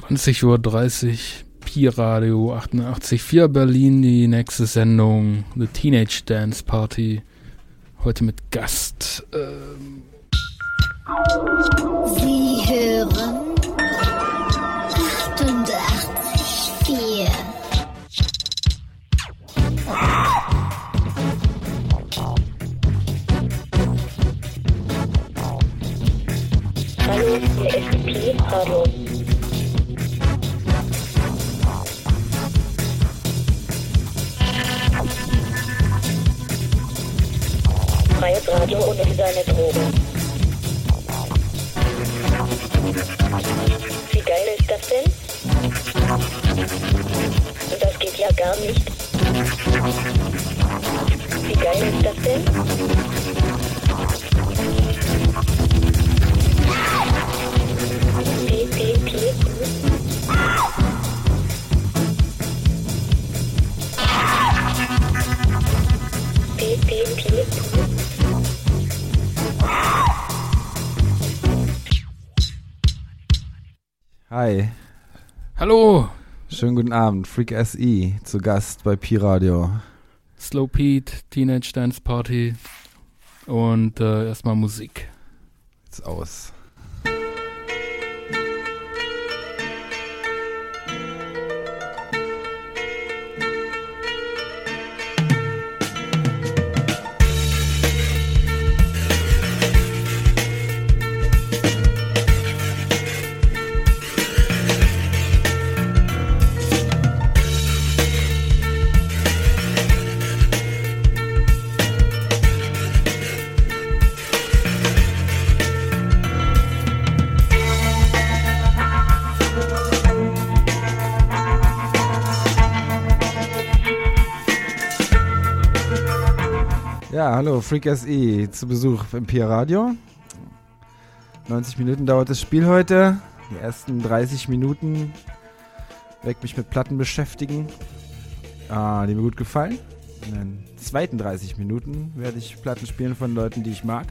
20.30 Uhr Pi Radio 88.4 Berlin, die nächste Sendung The Teenage Dance Party. Heute mit Gast. Ähm Sie hören 88.4 Hallo, hier ist Pi Radio. Freies Radio ohne seine Drogen. Wie geil ist das denn? Das geht ja gar nicht. Wie geil ist das denn? Hi, Hallo, schönen guten Abend. Freak SE zu Gast bei Pi Radio. Slow Pete, Teenage Dance Party und äh, erstmal Musik. Jetzt aus. Hallo, Freak SE zu Besuch im Pi Radio. 90 Minuten dauert das Spiel heute. Die ersten 30 Minuten werde ich mich mit Platten beschäftigen, ah, die mir gut gefallen. In den zweiten 30 Minuten werde ich Platten spielen von Leuten, die ich mag,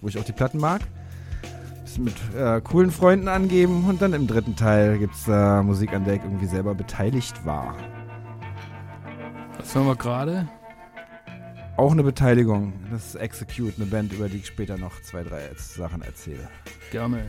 wo ich auch die Platten mag. Bisschen mit äh, coolen Freunden angeben und dann im dritten Teil gibt es äh, Musik, an der ich irgendwie selber beteiligt war. Was hören wir gerade? Auch eine Beteiligung. Das ist Execute, eine Band, über die ich später noch zwei, drei Sachen erzähle. Gerne.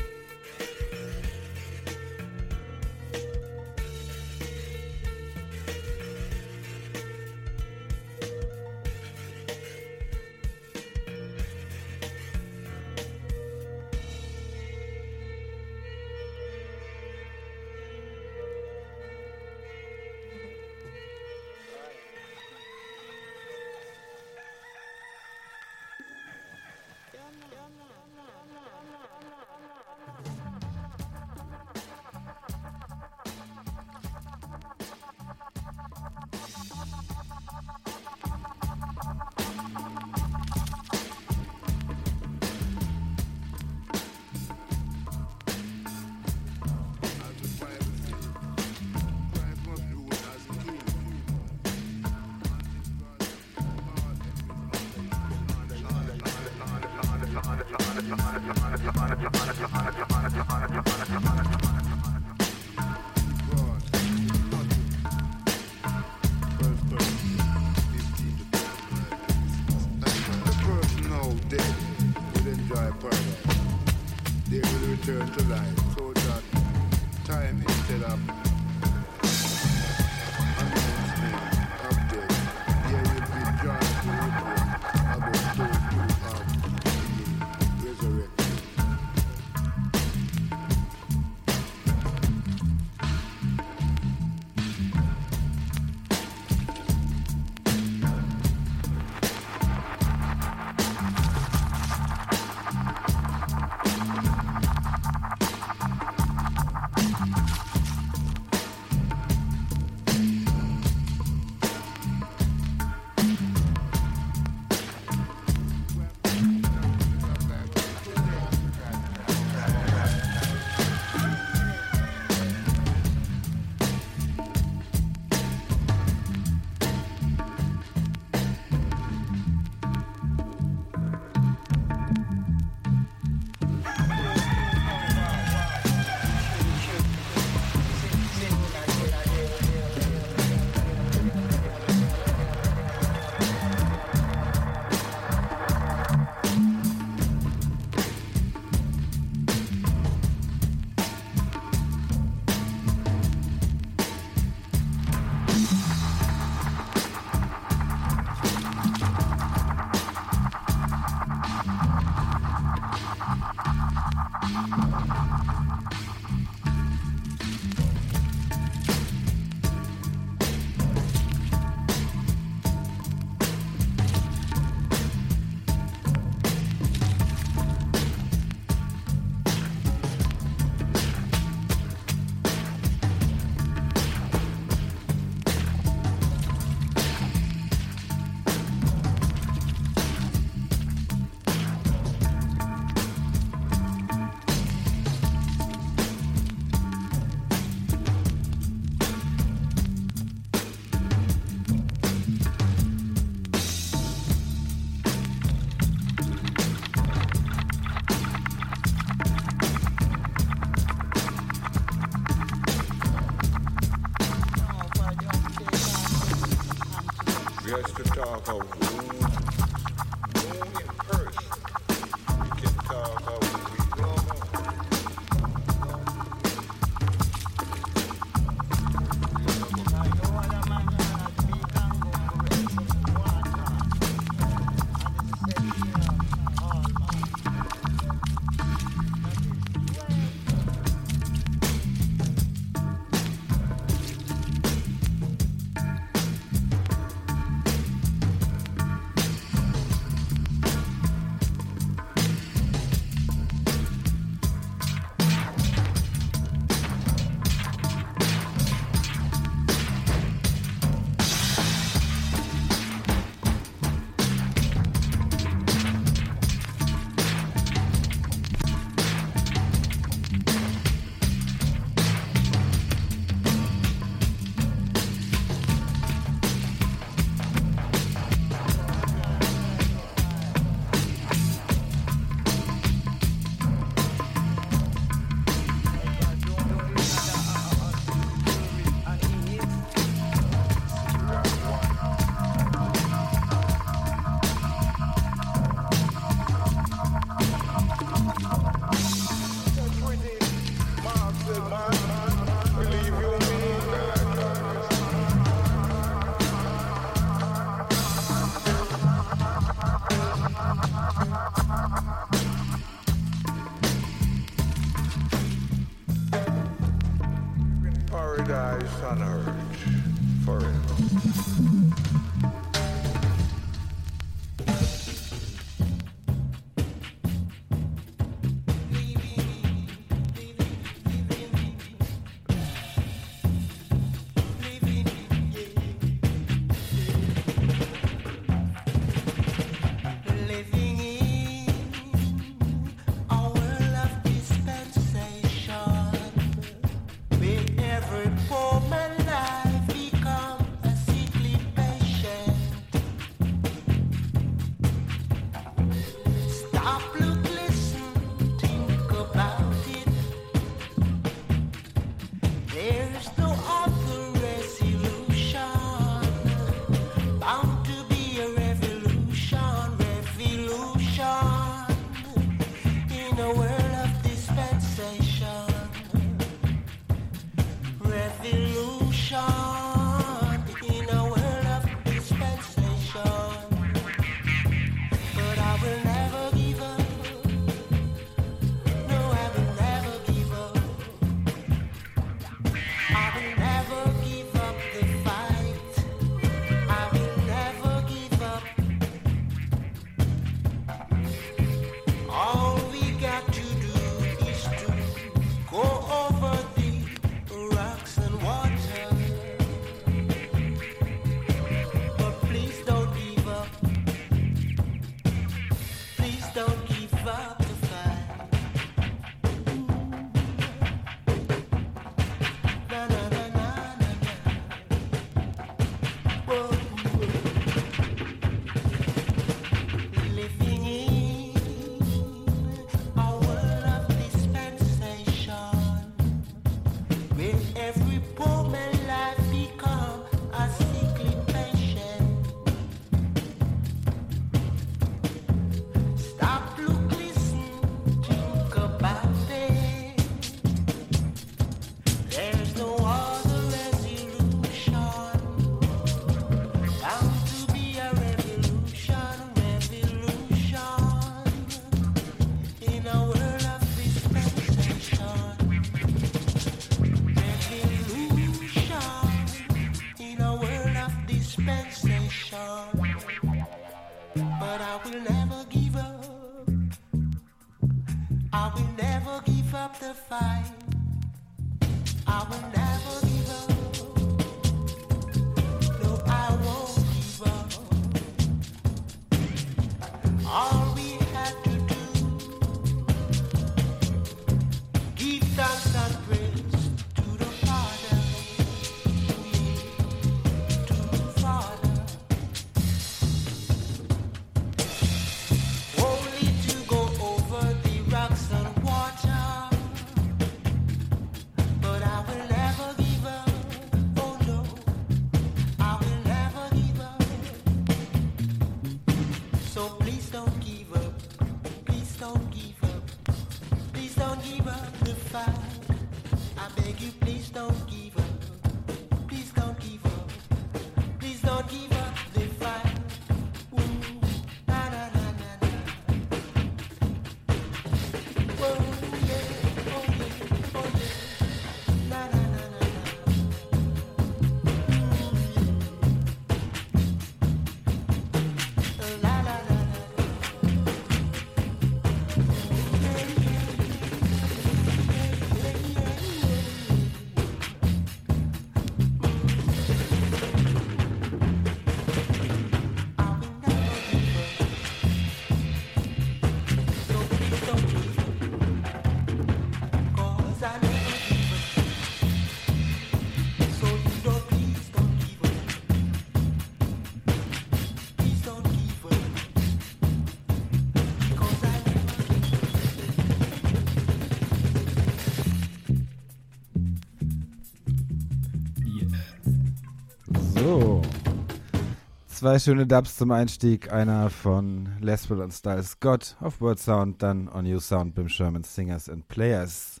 Zwei schöne Dubs zum Einstieg. Einer von Leswell und Style Scott auf Word Sound, dann On You Sound beim Sherman Singers and Players.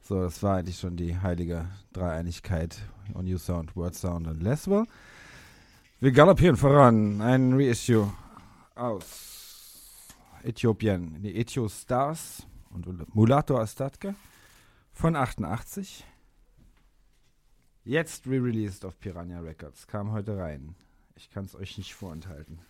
So, das war eigentlich schon die heilige Dreieinigkeit. On You Sound, Word Sound und Leswell. Wir galoppieren voran. Ein Reissue aus Äthiopien. Die Ethio Stars und Mulato Astatke von 88. Jetzt re-released auf Piranha Records. Kam heute rein. Ich kann es euch nicht vorenthalten.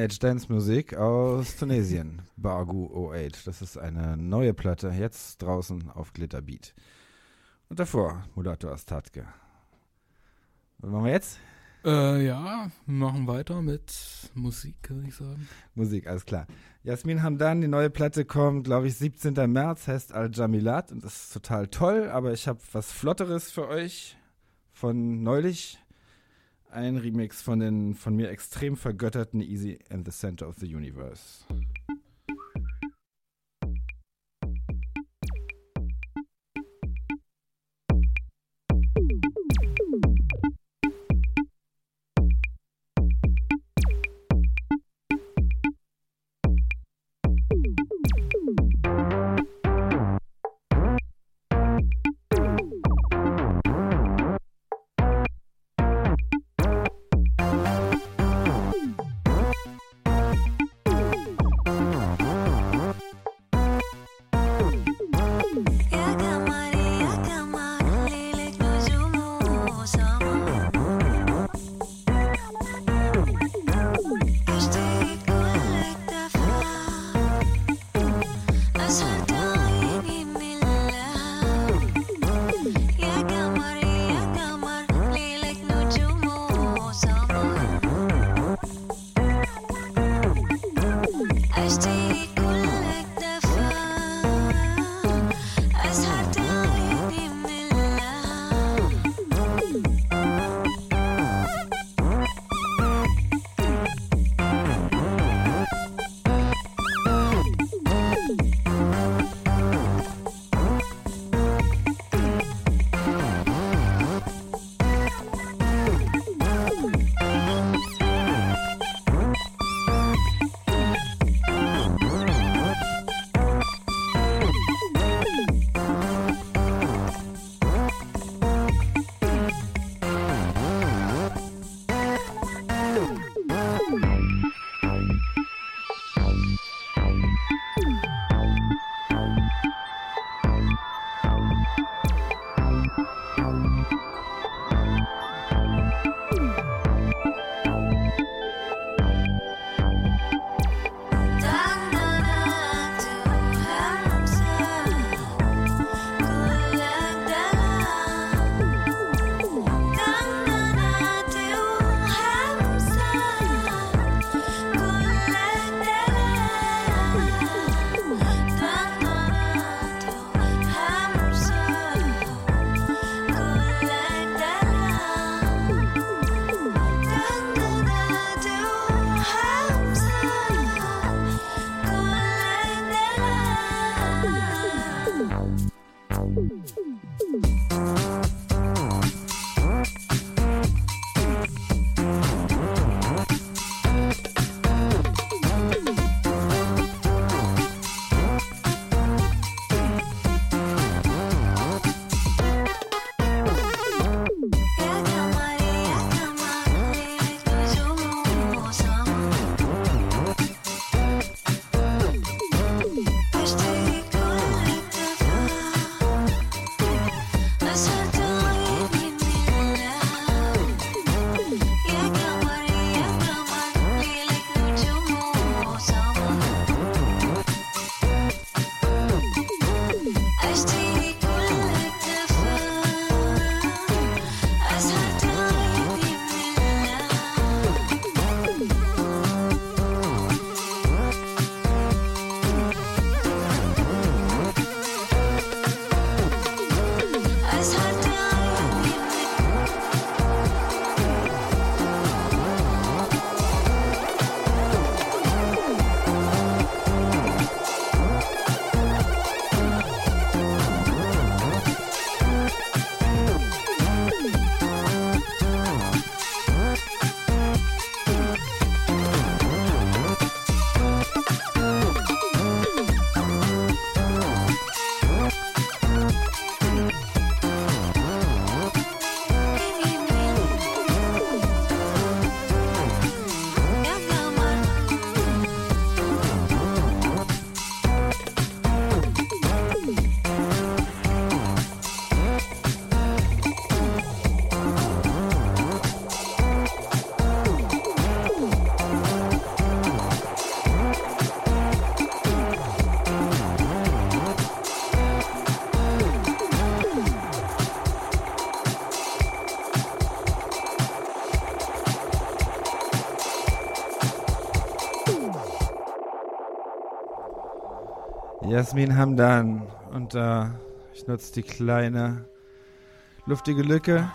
Teenage Dance Musik aus Tunesien. Bargu 08. Das ist eine neue Platte, jetzt draußen auf Glitterbeat. Und davor Mulato Astatke. Was machen wir jetzt? Äh, ja, machen weiter mit Musik, würde ich sagen. Musik, alles klar. Jasmin Hamdan, die neue Platte kommt, glaube ich, 17. März, heißt Al-Jamilat und das ist total toll, aber ich habe was Flotteres für euch von neulich. Ein Remix von den von mir extrem vergötterten Easy and the Center of the Universe. Jasmin Hamdan. Und äh, ich nutze die kleine luftige Lücke.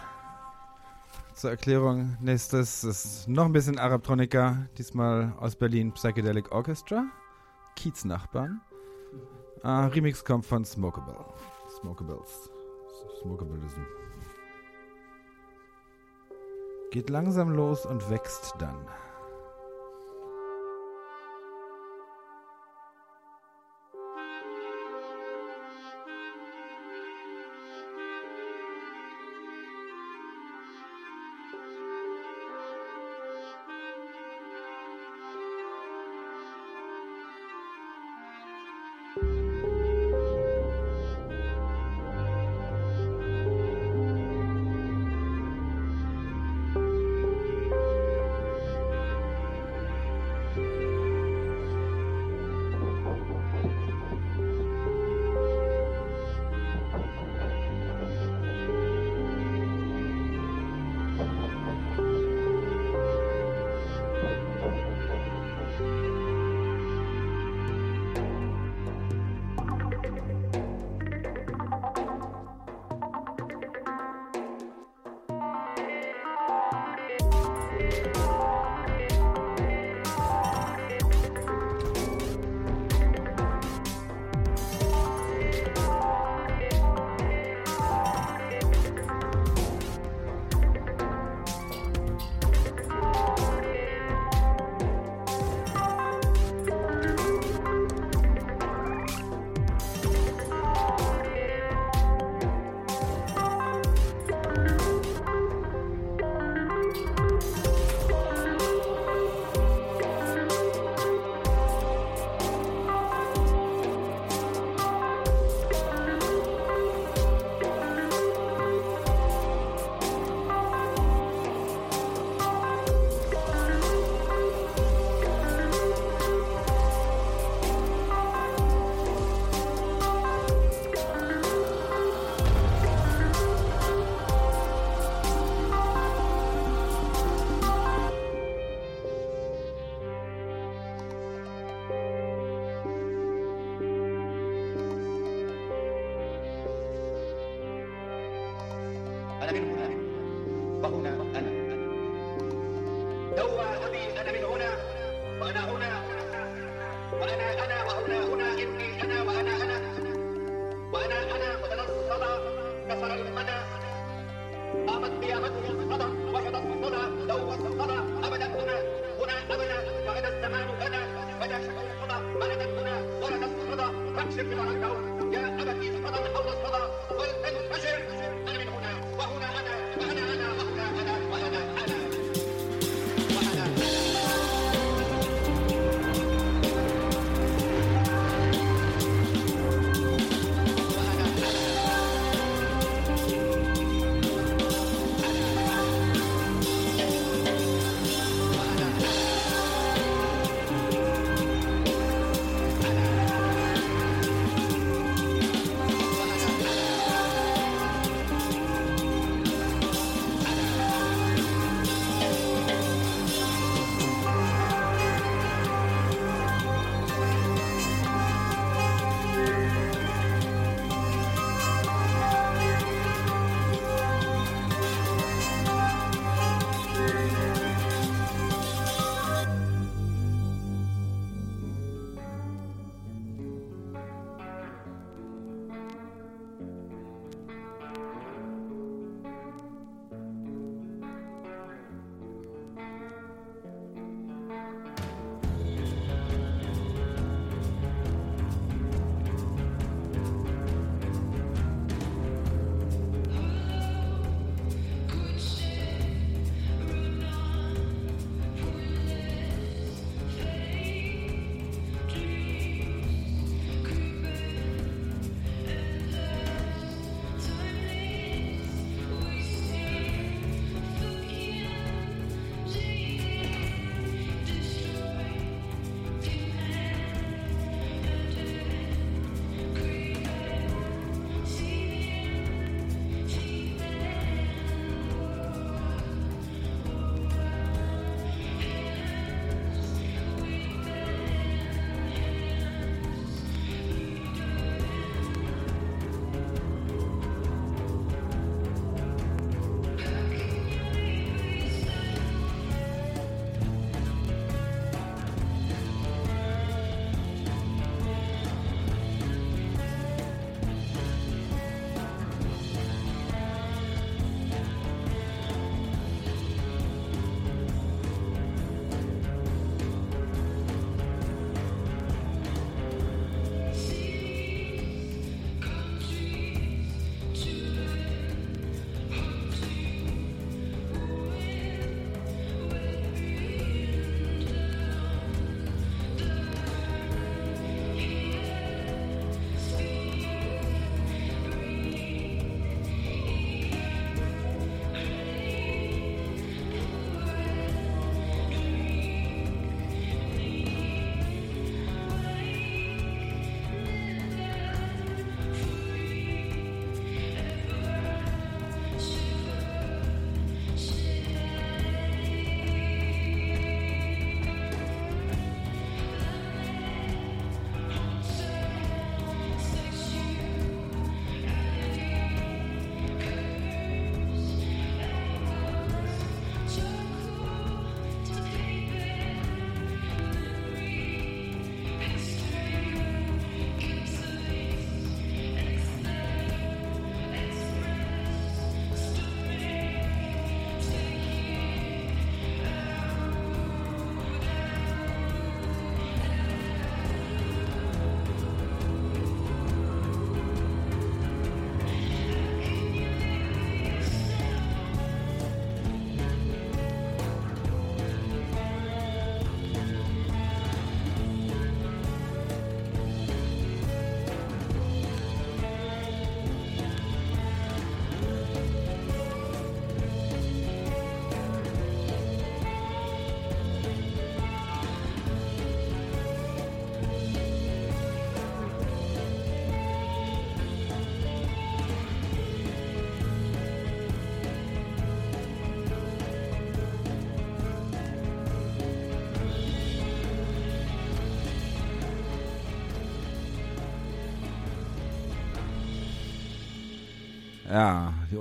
Zur Erklärung, nächstes ist noch ein bisschen Arabtronica, diesmal aus Berlin Psychedelic Orchestra, Kiez-Nachbarn. Äh, Remix kommt von Smokable. Smokables. Smokableism. Geht langsam los und wächst dann.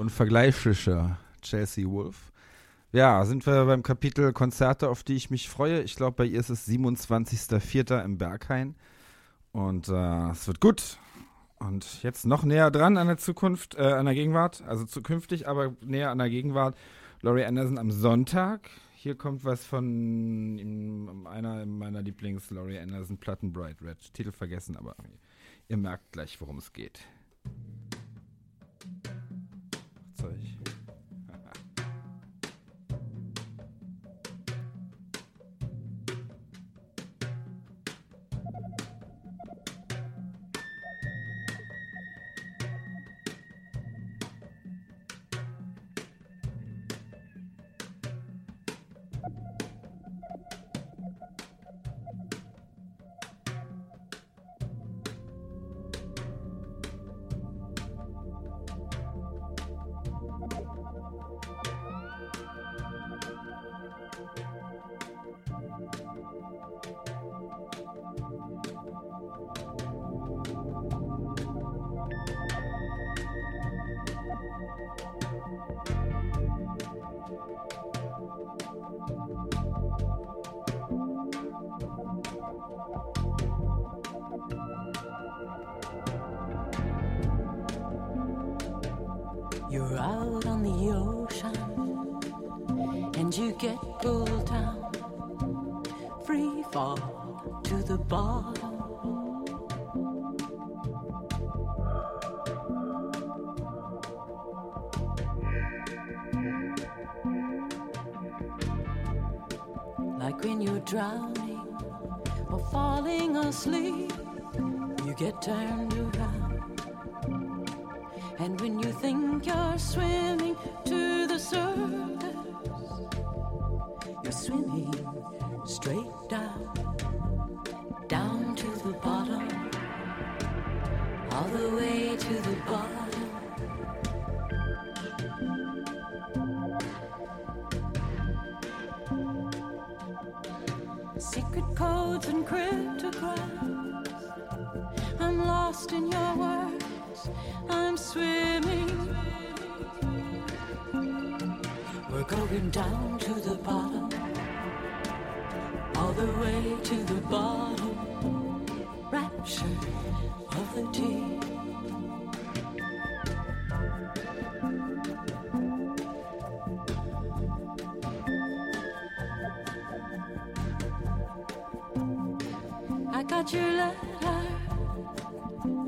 Ja, die unvergleichliche Chelsea Wolf. Ja, sind wir beim Kapitel Konzerte, auf die ich mich freue. Ich glaube, bei ihr ist es 27.04. im Berghain. Und äh, es wird gut. Und jetzt noch näher dran an der Zukunft, äh, an der Gegenwart, also zukünftig, aber näher an der Gegenwart. Laurie Anderson am Sonntag. Hier kommt was von einer meiner Lieblings-Laurie Anderson-Platten, Bright Red. Titel vergessen, aber ihr merkt gleich, worum es geht. Got your letter.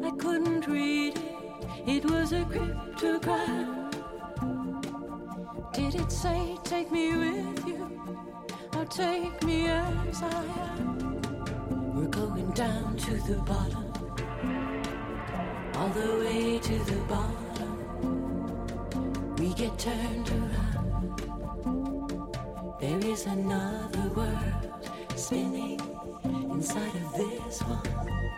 I couldn't read it. It was a cryptogram. Did it say, take me with you? Or take me as I am? We're going down to the bottom. All the way to the bottom. We get turned around. There is another world spinning inside of this one.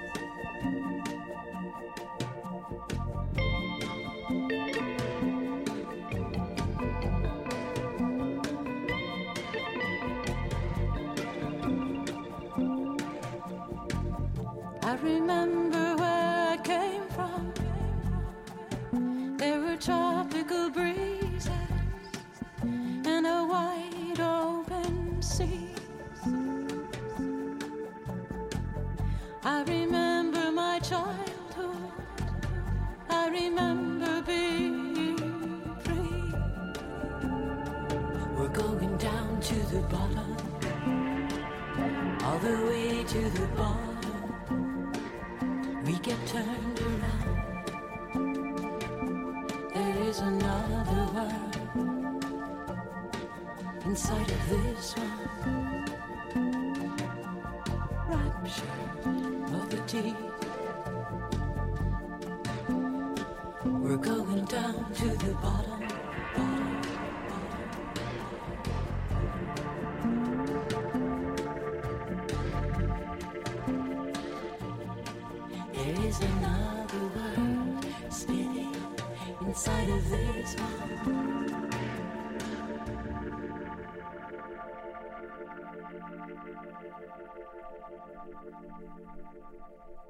Thank you.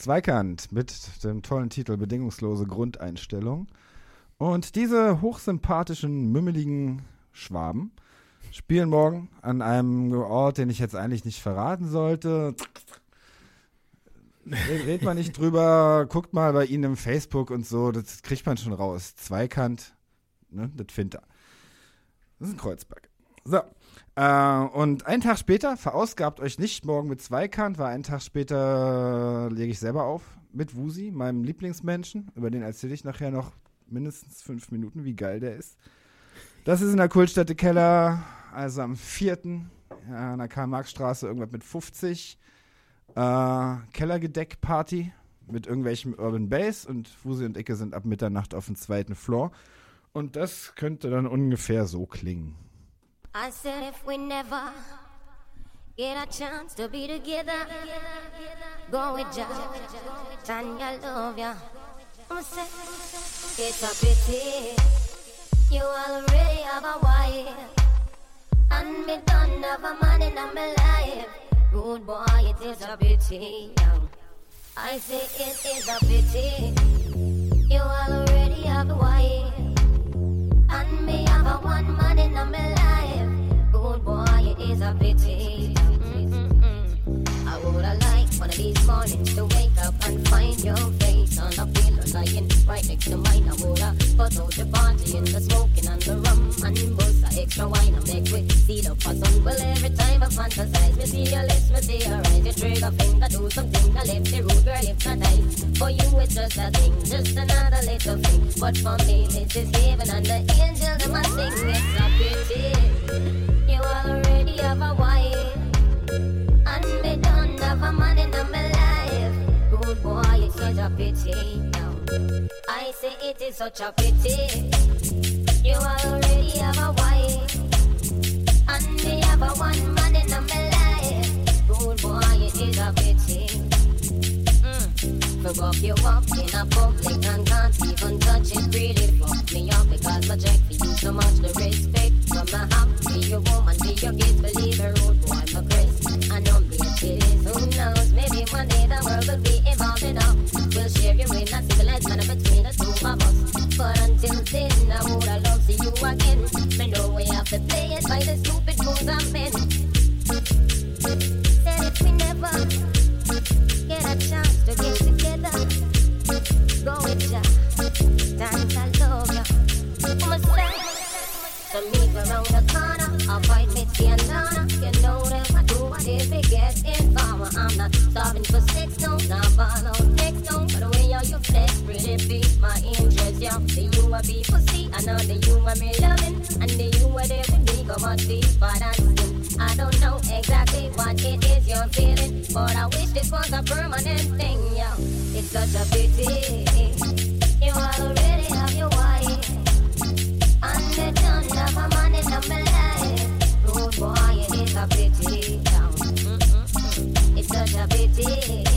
Zweikant mit dem tollen Titel Bedingungslose Grundeinstellung. Und diese hochsympathischen, mümmeligen Schwaben spielen morgen an einem Ort, den ich jetzt eigentlich nicht verraten sollte. Red, red mal nicht drüber, guckt mal bei ihnen im Facebook und so, das kriegt man schon raus. Zweikant, ne, das findet er. Das ist ein Kreuzberg. So. Äh, und einen Tag später, verausgabt euch nicht morgen mit Zweikant, weil einen Tag später lege ich selber auf mit Wusi, meinem Lieblingsmenschen. Über den erzähle ich nachher noch mindestens fünf Minuten, wie geil der ist. Das ist in der Kultstätte Keller, also am 4. Ja, an der Karl-Marx-Straße, irgendwas mit 50. Äh, Kellergedeck-Party mit irgendwelchem Urban Bass und Wusi und Icke sind ab Mitternacht auf dem zweiten Floor. Und das könnte dann ungefähr so klingen. I said if we never get a chance to be together, go with ya, Tanya love ya. I said it's a pity you already have a wife, and me don't have a man in my life. Good boy, it is a pity. I say it is a pity you already have a wife. And me have a one man in my life. Good boy, it is a pity. Mm-mm-mm. I woulda liked one of these mornings to wake up and find your face on a pillow lying right next to mine. I woulda put out the party in the smoking and the rum and bust a extra wine and make we see the sun. Well, every time I fantasize, me see your lips, me see your eyes. You trigger finger, do something. I left the road, girl, not. For you, it's just a thing, just another little thing. But for me, this is heaven and the angel them a sing. It's a pity I say it is such a pity. You already have a wife, and me have a one man in my life. Good boy, it is a pity. Mm. For you up in a public and can't even touch it. Really fuck me up because my check for so much the respect. From woman, kids, believe boy, Chris. I know me who knows. Maybe one day the world will be. We'll share civilized between the two of us. But until then, I see you again. Know we have to play it by the stupid rules we never You know them, I do if it gets informal. I'm not starving for sex, no, not follow next, no. But the way how you flex my interest, yeah. The you a be pussy, I know the you a me loving, and the you a there with me, go much deeper than skin. I don't know exactly what it is you're feeling, but I wish this was a permanent thing, yeah. It's such a pity. You already have your wife. And me don't have a man in my a pity. It's such a pity.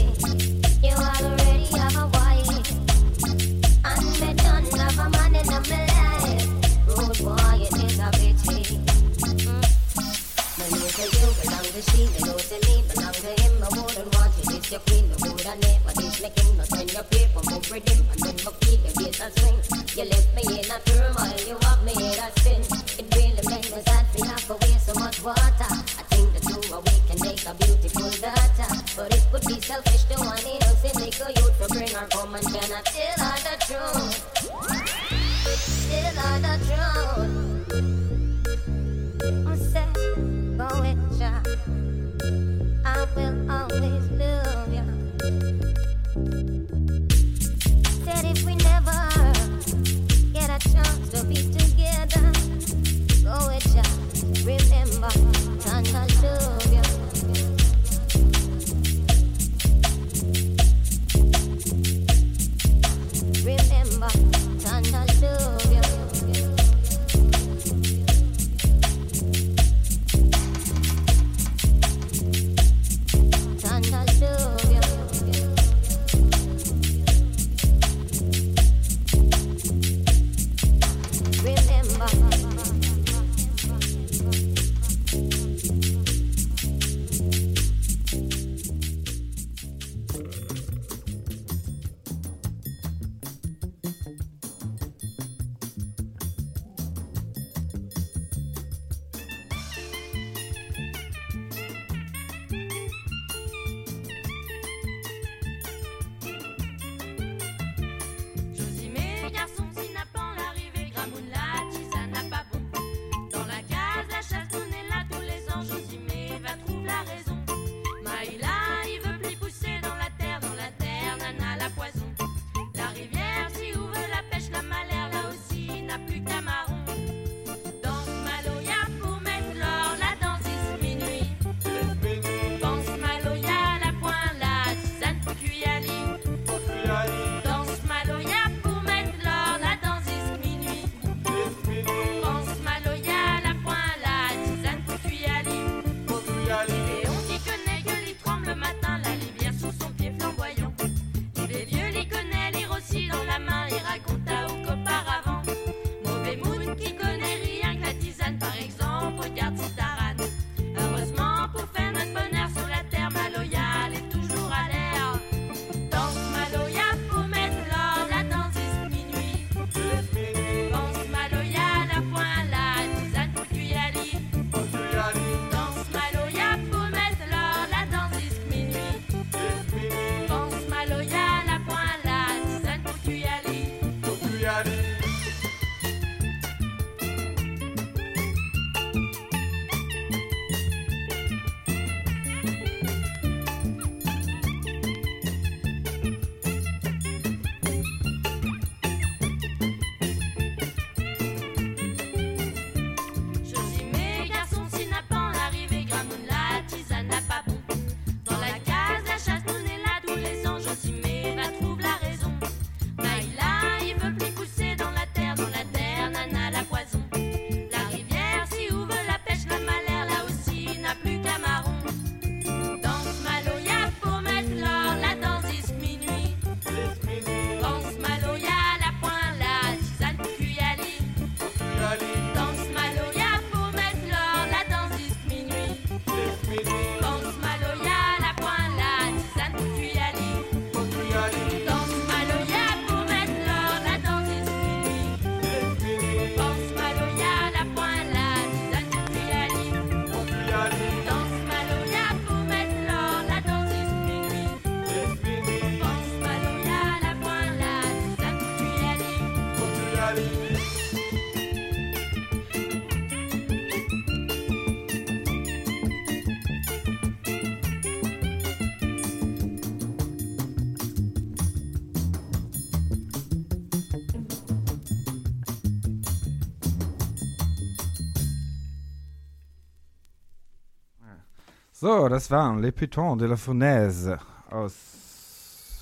So, das waren Les Pitons de la Fournaise aus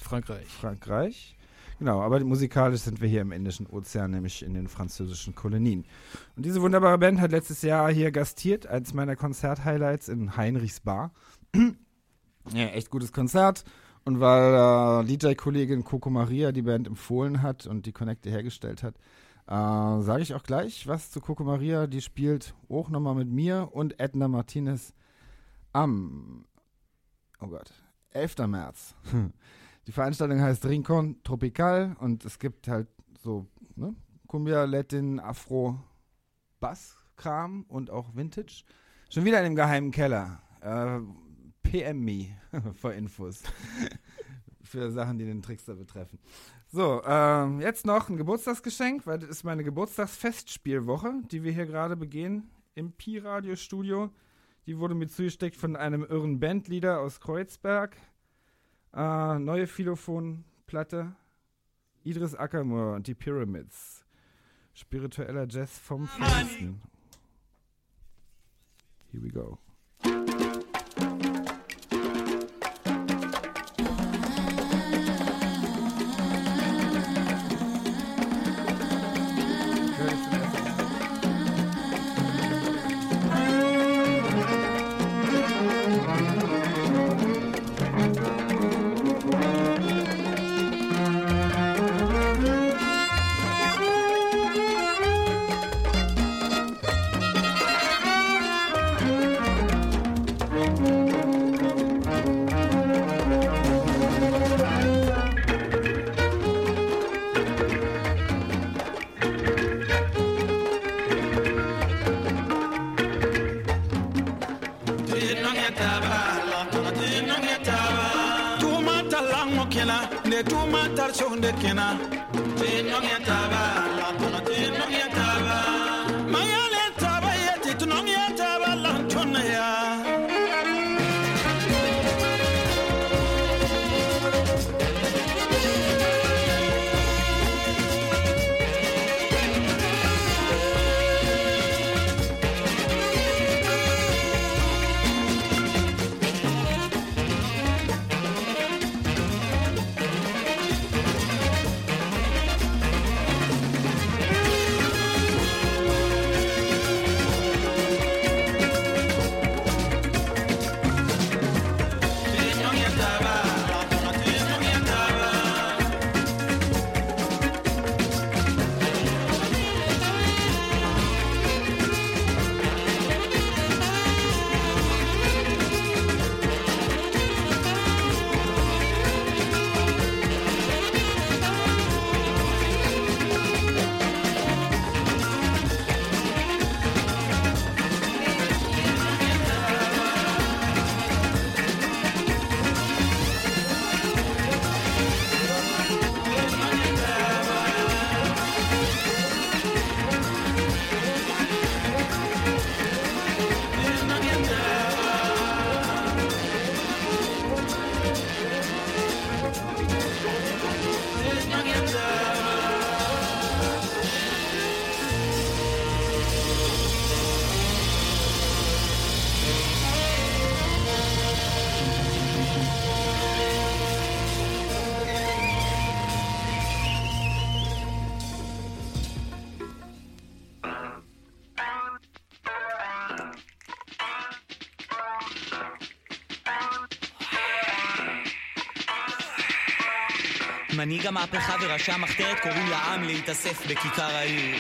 Frankreich. Frankreich. Genau, aber musikalisch sind wir hier im Indischen Ozean, nämlich in den französischen Kolonien. Und diese wunderbare Band hat letztes Jahr hier gastiert, als meiner Konzert-Highlights in Heinrichs Bar. ja, echt gutes Konzert. Und weil äh, DJ-Kollegin Coco Maria die Band empfohlen hat und die Connecte hergestellt hat, äh, sage ich auch gleich was zu Coco Maria. Die spielt auch nochmal mit mir und Edna Martinez am, oh Gott, 11. März. Die Veranstaltung heißt Rincon Tropical und es gibt halt so ne, Cumbia, Latin, Afro, Bass-Kram und auch Vintage. Schon wieder in dem geheimen Keller. Äh, PM me für Infos. für Sachen, die den Trickster betreffen. So, ähm, jetzt noch ein Geburtstagsgeschenk, weil das ist meine Geburtstagsfestspielwoche, die wir hier gerade begehen im Pi-Radio-Studio. Die wurde mir zugesteckt von einem irren Bandleader aus Kreuzberg. Äh, neue Philophon-Platte. Idris Ackermoor und die Pyramids. Spiritueller Jazz vom Feinsten. Here we go. tuma tarshunde kina tinno mi ataba la tinno מנהיג המהפכה וראשי המחתרת קוראים לעם להתאסף בכיכר העיר.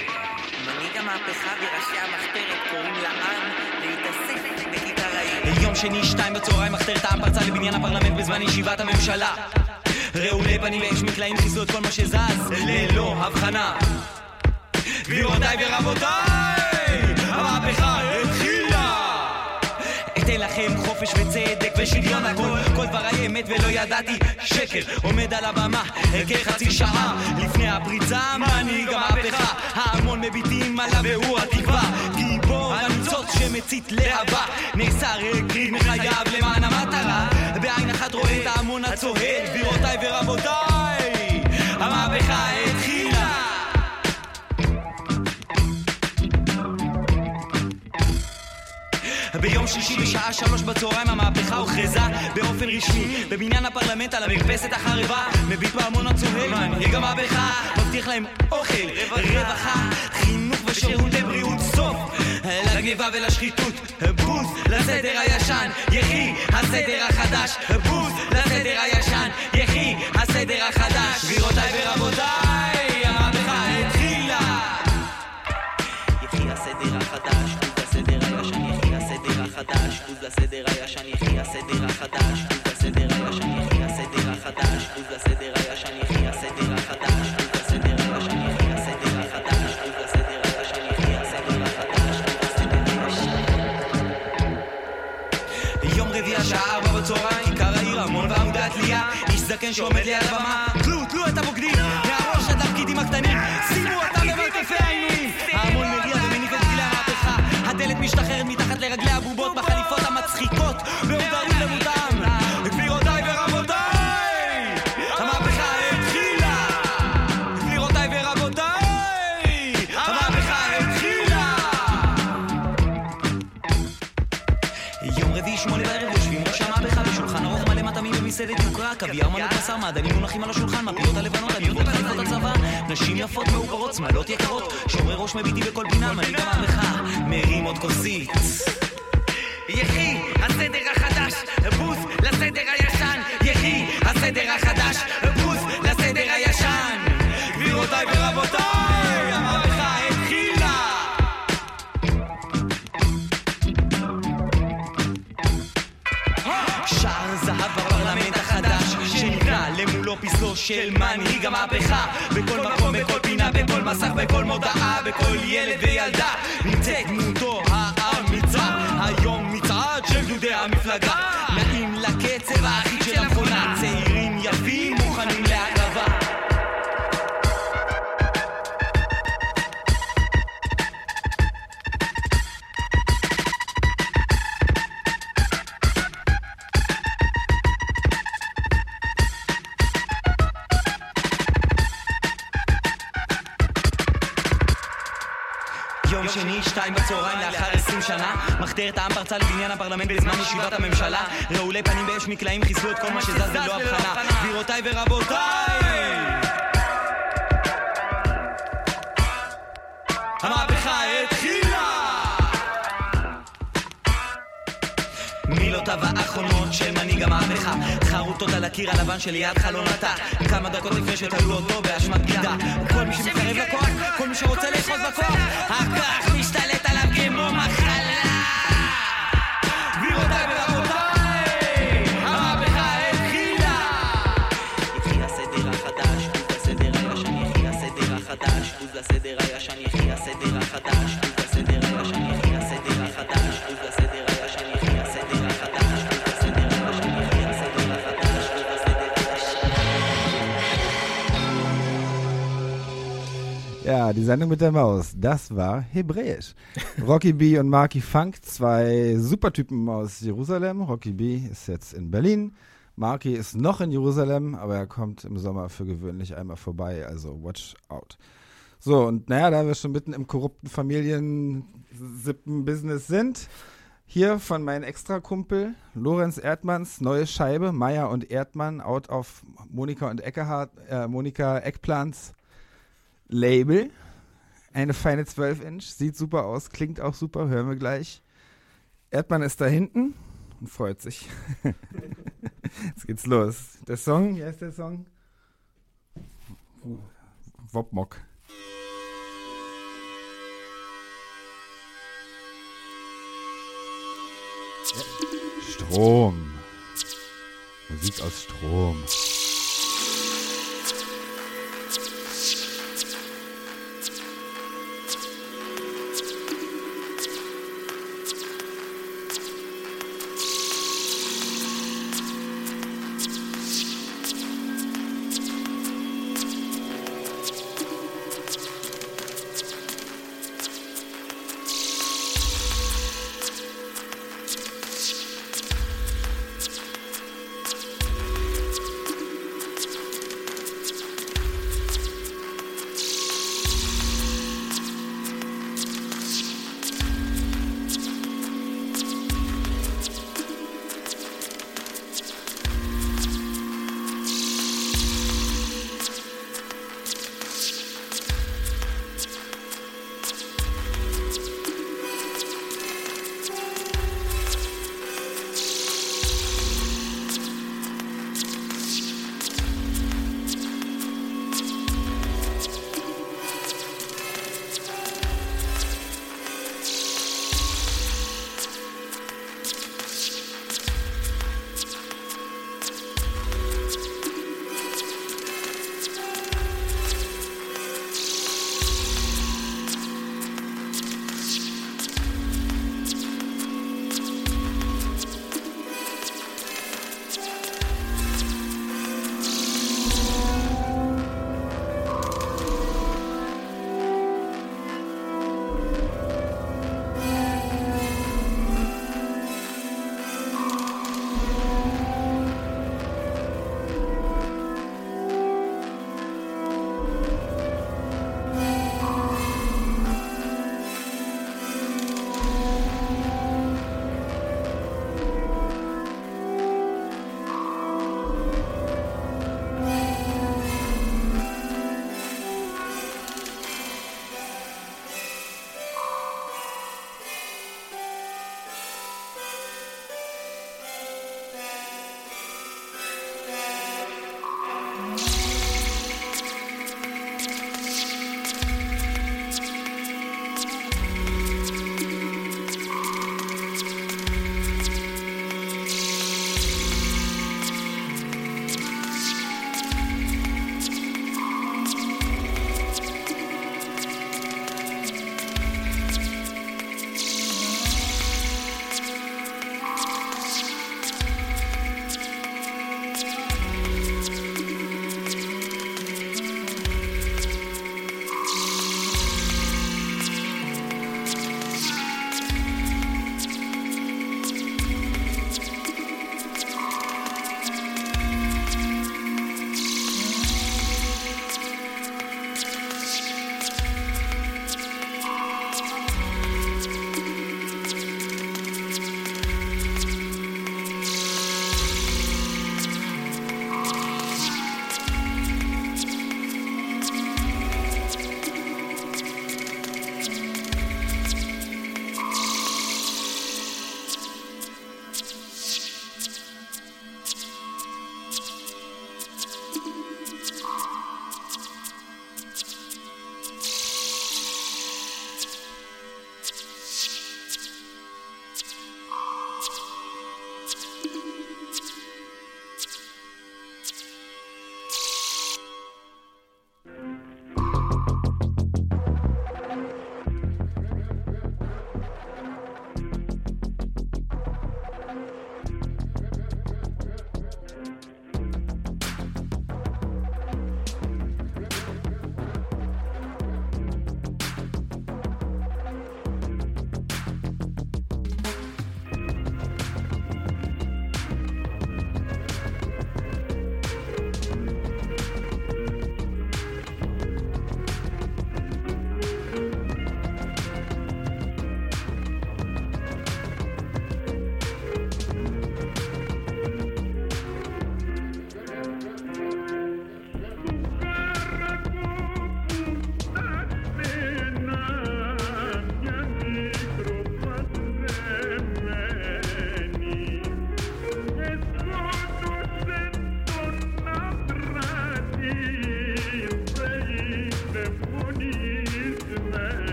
מנהיג המהפכה וראשי המחתרת קוראים לעם להתאסף בכיכר העיר. יום שני, שתיים בצהריים, מחתרת העם פרצה לבניין הפרלמנט בזמן ישיבת הממשלה. רעולי פנים ואש מקלעים חיסלו את כל מה שזז, ללא הבחנה. גבירותיי ורבותיי, המהפכה! אתן לכם חופש וצדק ושוויון הכל, כל דבריי אמת ולא ידעתי. שקר עומד על הבמה כחצי שעה לפני הפריצה מנהיג המהפכה. ההמון מביטים עליו והוא התקווה גיבור הניצוץ שמצית להבה. נאסר הקריב מחייו למען המטרה. בעין אחת רואה את ההמון הצוהד גבירותיי ורבותיי המהפכה שישי בשעה בשלוש בצהריים המהפכה הוכרזה באופן רשמי. בבניין הפרלמנט על המרפסת החרבה מביט בהמון הצוהל. מנהיג המהפכה מבטיח להם אוכל, רווחה, חינוך ושירותי בריאות. סוף. לגניבה ולשחיתות. בוז לסדר הישן. יחי הסדר החדש. בוז לסדר הישן. יחי הסדר החדש. גבירותיי ורבותיי הסדר הישן יחי הסדר החדש יחי הסדר הישן יחי הסדר החדש בוז לסדר הישן יחי הסדר החדש יום רביעי השעה ארבע בצהריים, כיכר העיר, המון ועמודי התלייה איש זקן שעומד ליד הבמה, מעדנים מונחים על השולחן מפילות הלבנות עניבות חליפות הצבא נשים יפות מעוקרות שמלות יקרות. שומרי ראש מביטי בכל פינה מנהיג המהפכה מרים עוד כוסית. יחי הסדר החדש בוז לסדר הישן. יחי הסדר החדש של מנהיג המהפכה. בכל מקום, בכל פינה, בכל מסך, בכל מודעה, בכל ילד וילדה נמצאת דמותו האמיצה. היום מצעד של גדודי המפלגה. נעים לקצב האחיד מחתרת העם פרצה לבניין הפרלמנט בזמן ישיבת הממשלה. רעולי פנים באש מקלעים חיסלו את כל מה שזז ללא הבחנה. גבירותיי ורבותיי! המהפכה התחילה! מילותיו האחרונות של מנהיג המהפכה. חרוטות על הקיר הלבן שליד חלון התא כמה דקות לפני שתלו אותו באשמת בגידה. כל מי שמתקרב לכוח, כל מי שרוצה לאחוז בכוח הכוח Die Sendung mit der Maus, das war Hebräisch. Rocky B und Marky Funk, zwei Supertypen aus Jerusalem. Rocky B ist jetzt in Berlin. Marky ist noch in Jerusalem, aber er kommt im Sommer für gewöhnlich einmal vorbei, also watch out. So, und naja, da wir schon mitten im korrupten Familiensippen-Business sind, hier von meinem Extra-Kumpel Lorenz Erdmanns neue Scheibe, Meier und Erdmann, out auf Monika und Eckhardt, äh, Monika Eckplans Label. Eine feine 12-Inch, sieht super aus, klingt auch super, hören wir gleich. Erdmann ist da hinten und freut sich. Jetzt geht's los. Der Song, wie heißt der Song? Wopmok. Strom. Musik aus Strom.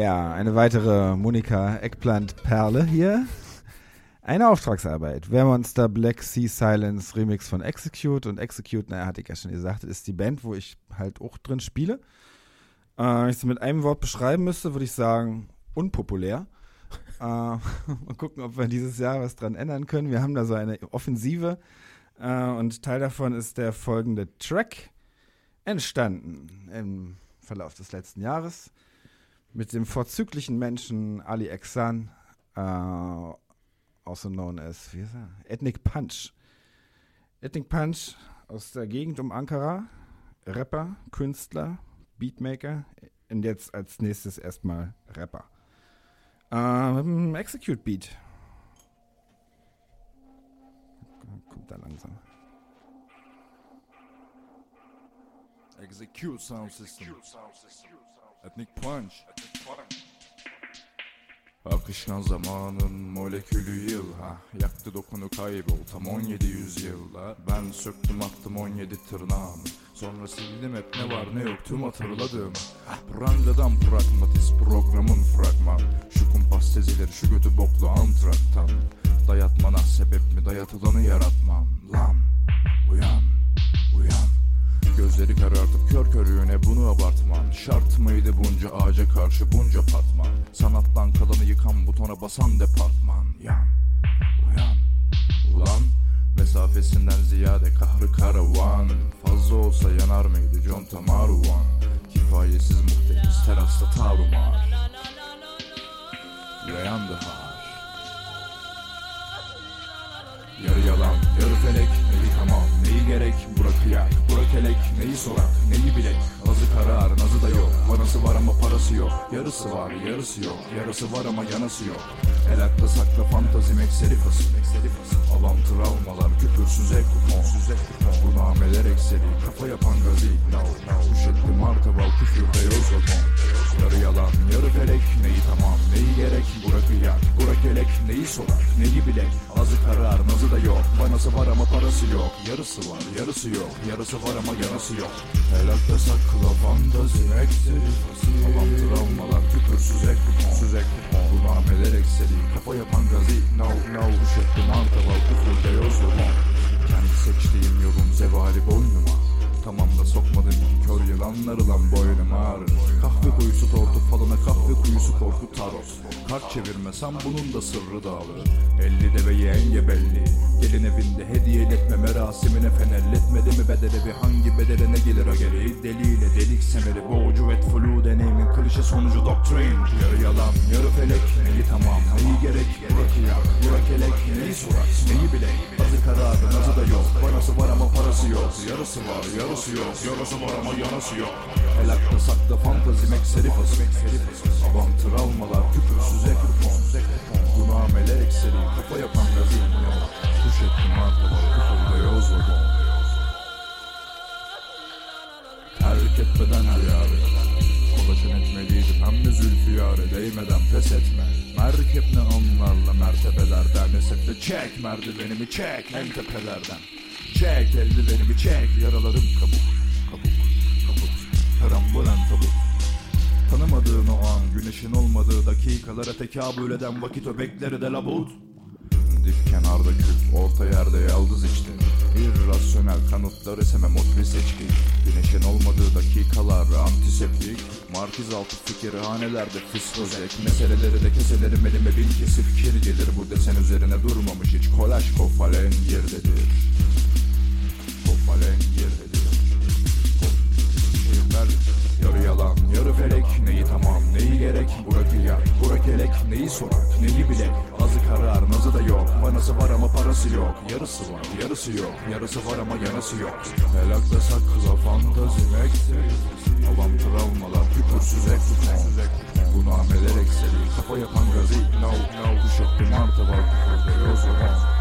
Ja, eine weitere Monika Eckplant-Perle hier. Eine Auftragsarbeit. Wehrmonster Black Sea Silence Remix von Execute. Und Execute, naja, hatte ich ja schon gesagt, ist die Band, wo ich halt auch drin spiele. Äh, wenn ich sie mit einem Wort beschreiben müsste, würde ich sagen, unpopulär. äh, mal gucken, ob wir dieses Jahr was dran ändern können. Wir haben da so eine Offensive. Äh, und Teil davon ist der folgende Track entstanden im Verlauf des letzten Jahres mit dem vorzüglichen Menschen Ali Eksan, äh, also known as, wie ist er? Ethnic Punch. Ethnic Punch aus der Gegend um Ankara, Rapper, Künstler, Beatmaker und jetzt als nächstes erstmal Rapper. Äh, mit einem Execute Beat. Kommt da langsam. Execute Sound System. Ethnic Punch. Akışkan zamanın molekülü yıl ha. Yaktı dokunu kaybol tam 17 yüzyılda Ben söktüm attım 17 tırnağımı. Sonra sildim hep ne var ne yok tüm hatırladığım. Prangadan pragmatist programın fragman Şu kumpas tezileri şu götü boklu antraktan. Dayatmana sebep mi dayatılanı yaratmam. Lan uyan uyan Gözleri karartıp kör körüğüne bunu abartman Şart mıydı bunca ağaca karşı bunca patman? Sanattan kalanı yıkan butona basan departman. Yan, uyan, ulan. Mesafesinden ziyade kahrı karavan. Fazla olsa yanar mıydı conta maruvan Kifayetsiz muhteris terasta tarumar. Yayandı har Yarı yalan, yarı felek, neyi tamam, neyi gerek? Bırak yak, bırak elek, neyi sorak, neyi bilek? Azı karar, nazı da yok, vanası var ama parası yok. Yarısı var, yarısı yok, yarısı var ama yanası yok. El akla sakla fantazim ekseri fasıl. Alan travmalar, küfürsüz ek kupon. Bu nameler ekseri, kafa yapan gazi. Üşettim martabal küfürde yoz vagon Yarı yalan, yarı felek, neyi tamam, neyi gerek? Bırak yak, bırak elek, neyi sorar, neyi bilek? Azı karar, nazı da yok, vanası var ama parası yok. Yarısı var, yarısı yok, yarısı var ama yanası yok. Helakta sakla fantazi ekseri Hırsız halamdır almalar küpürsüz ek kutunsuz ek kupon Runameler ekseri kafa yapan gazi No no Uşak duman taval küfür beyoz Kendi seçtiğim yolun zevari boynuma. Tamam da sokmadım kör yılanları lan boynum ağrır Kahve kuyusu tortu falına kahve kuyusu korku taros Kart çevirmesem bunun da sırrı dağılır Elli deveyi enge belli. Gelin evinde hediye iletme merasimine fenerletmedi mi? Bedelevi Hangi bedele ne gelir o gereği Deliyle delik semeri boğucu et flu deneyimin klişe sonucu doktrin. Yarı yalan yarı felek neyi tamam neyi gerek? Bırak yak bırak elek neyi sorar neyi bilek? Azı kararı nazı da yok. Vanası var ama parası yok. Yarısı var yarısı yok Yarısı var ama yanası yok El akla sakla fantazim ekseri fasıl Avam travmalar küfürsüz ekrupon Bu nameler ekseri kafa yapan gazin Kuş ettim martalar küfürde yoz vagon. Terk etmeden diyarı Kolaçın etmeliydim hem de zülfiyare Değmeden pes etme. Merkep ne anlarla mertebelerden. Esefle çek merdivenimi çek en tepelerden Çek eldivenimi çek. Yaralarım kabuk Kabuk kabuk. Karambulan tabuk. Tanımadığın o an güneşin olmadığı dakikalara tekabül eden vakit öbekleri de labut. Dip kenarda küp, orta yerde yaldız işte İrrasyonel kanıtları seme mutlu seçki Güneşin olmadığı dakikalar antiseptik. Markiz altı fikirhanelerde fiskozek Meseleleri de keselerim elime. Bin kesi fikir gelir Bu desen üzerine durmamış hiç. Kolaj kofalen yerdedir Yarı felek Neyi tamam, neyi gerek? Burak yak, Burak elek Neyi sorak, neyi bilek Azı karar, nazı da yok. Vanası var ama parası yok. Yarısı var, yarısı yok. Yarısı var ama yanası yok. Helakta sakla fantazim ekseri Avam travmalar, küfürsüz ek Bu nameler ekseri Kafa yapan gazi, no, no Düşettim arta var küfürde yoz vagon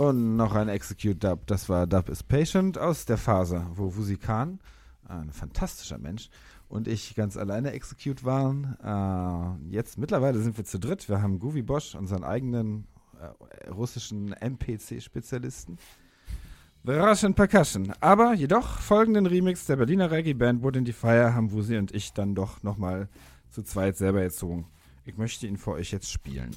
Und noch ein Execute Dub, das war Dub is Patient aus der Phase, wo Wusi Khan, ein fantastischer Mensch, und ich ganz alleine Execute waren. Äh, jetzt mittlerweile sind wir zu dritt. Wir haben Guvi Bosch, unseren eigenen äh, russischen MPC-Spezialisten. The Russian Percussion. Aber jedoch folgenden Remix der Berliner Reggae-Band Wood in the Fire haben Wusi und ich dann doch nochmal zu zweit selber gezogen. Ich möchte ihn für euch jetzt spielen.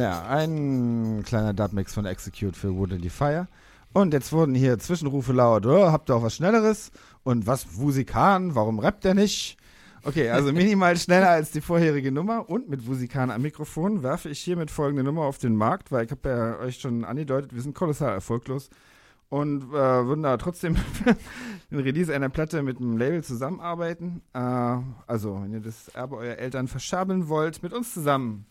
Ja, ein kleiner Dubmix von Execute für Wood in the Fire. Und jetzt wurden hier Zwischenrufe laut. Oh, habt ihr auch was Schnelleres? Und was, Vusikan? Warum rappt der nicht? Okay, also minimal schneller als die vorherige Nummer und mit Vusikan am Mikrofon werfe ich hiermit folgende Nummer auf den Markt, weil ich habe ja euch schon angedeutet, wir sind kolossal erfolglos und äh, würden da trotzdem den Release einer Platte mit einem Label zusammenarbeiten. Äh, also, wenn ihr das Erbe eurer Eltern verschabeln wollt, mit uns zusammen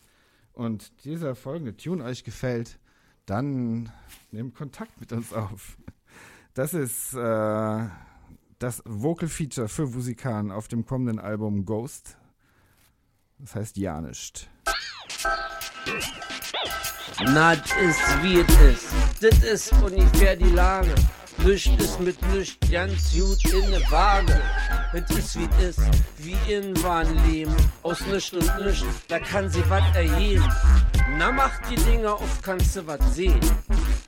und dieser folgende Tune euch gefällt, dann nehmt Kontakt mit uns auf. Das ist äh, das Vocal Feature für Vusikan auf dem kommenden Album Ghost. Das heißt ja nicht. Na, das ist wie es ist. Das ist ungefähr die Lage. Nischt ist mit nischt ganz gut in der Waage. Es ist wie ist, wie in Wahnleben. Aus nischt und nischt, da kann sie was erheben. Na, mach die Dinger auf, kannst du was sehen.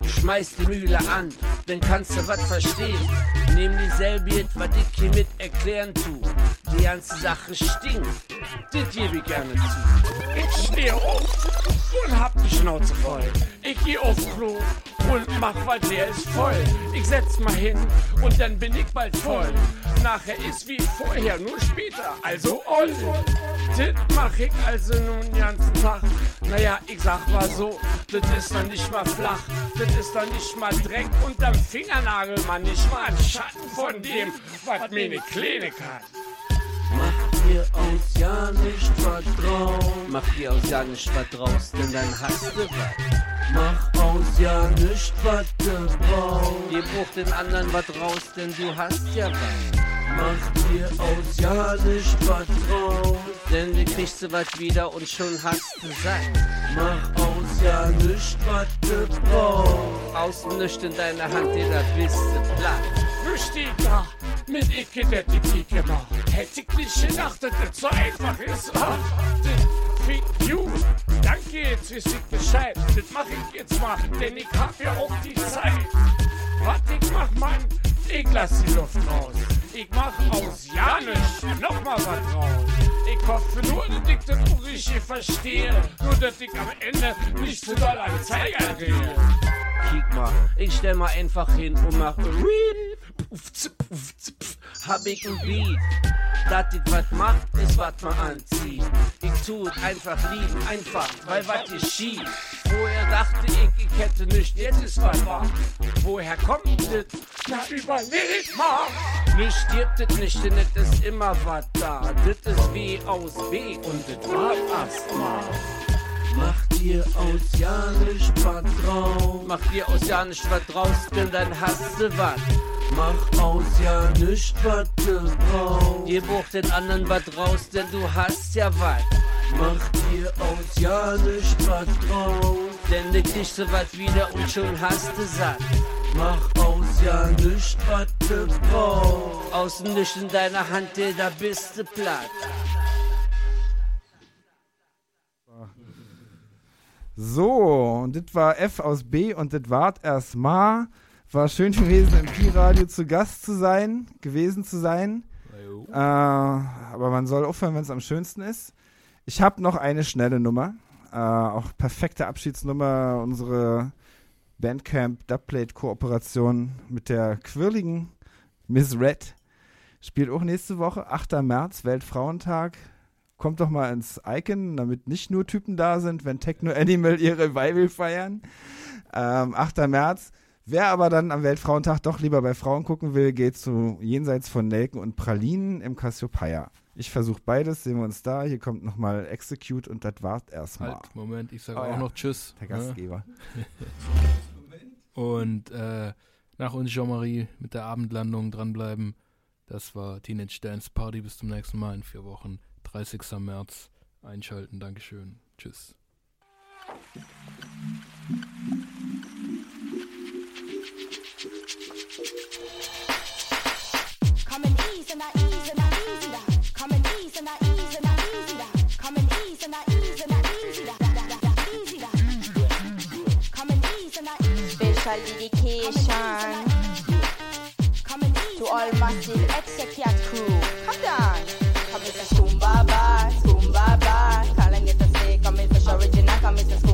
Schmeiß die Mühle an, dann kannst du was verstehen. Nehm dieselbe, was ich hier mit erklären tu. Die ganze Sache stinkt, das gebe ich gerne zu. Ich stehe auf und hab die Schnauze voll. Ich geh auf Klo und mach, weil der ist voll. Ich setz mal hin und dann bin ich bald voll. Nachher ist wie vorher, nur später, also all. Das mach ich also nun den ganzen Tag. Naja, ich sag mal so, das ist dann nicht mal flach, das ist dann nicht mal Dreck unterm Fingernagel, man nicht mal ein Schatten von dem, was mir ne Klinik hat. Mach dir aus ja nicht draus. Mach dir aus ja nicht was draus, denn dann hast du was. Mach aus ja nicht was du brauchst. Ihr braucht den anderen was raus, denn du hast ja was. Mach dir aus ja nicht was draus. Denn du kriegst du was wieder und schon hast du satt. Mach aus ja nicht was du brauchst. Außen nicht in deiner Hand, dir da bist du platt. Wo steht da? Mit Icke der die Pike gemacht. Hätte ich nicht gedacht, dass das so einfach ist. Ah, das Fick you. Danke, jetzt wisst ich Bescheid. Das mach ich jetzt mal, denn ich hab ja auch die Zeit. Was ich mach, Mann? Ich lass die Luft raus. Ich mach aus ja nicht nochmal was draus. Ich hoffe nur, dass ich das richtig verstehe. Nur, dass ich am Ende nicht zu doll am Zeiger drehe. Kick mal, ich stell mal einfach hin und mach Read. Uff, zip, uff, zip, hab ich ein Beat. Dat dit was macht, ist was man anzieht. Ich tu einfach lieben, einfach, weil was geschieht. Vorher dachte ich, ich hätte nicht, jetzt ist was wahr. Woher kommt das? Na, überleg mal. Nicht stirbt das nicht, denn es ist immer was da. Das ist W aus B und das war Asthma. Mach dir aus ja nicht was draus. Mach dir aus ja nicht was draus, denn dann hast du was. Mach aus ja nicht was du. Ihr braucht den anderen was raus, denn du hast ja was. Mach dir aus ja nicht was draus. Denn du kriegst du was wieder und schon hast du satt. Mach aus ja nicht was du brauchst. Außen nicht in deiner Hand, dir da bist du platt. So, und das war F aus B und das wart erstmal. War schön gewesen, im Pi-Radio zu Gast zu sein, gewesen zu sein. Äh, aber man soll aufhören, wenn es am schönsten ist. Ich habe noch eine schnelle Nummer. Äh, auch perfekte Abschiedsnummer. Unsere Bandcamp Dubplate Kooperation mit der quirligen Miss Red. Spielt auch nächste Woche, 8. März, Weltfrauentag. Kommt doch mal ins Icon, damit nicht nur Typen da sind, wenn Techno Animal ihre Revival feiern. Ähm, 8. März. Wer aber dann am Weltfrauentag doch lieber bei Frauen gucken will, geht zu Jenseits von Nelken und Pralinen im Cassiopeia. Ich versuche beides, sehen wir uns da. Hier kommt nochmal Execute und das war's erstmal. Halt, Moment, ich sage Oh auch ja, noch Tschüss. Der Gastgeber. Und äh, nach uns Jean-Marie mit der Abendlandung dranbleiben. Das war Teenage Dance Party. Bis zum nächsten Mal in vier Wochen. 30. März. Einschalten. Dankeschön. Tschüss. I easy mental dedication to all my execat crew. Come down. Come it's a Stumba. Calling it a stay, come it's original, come it's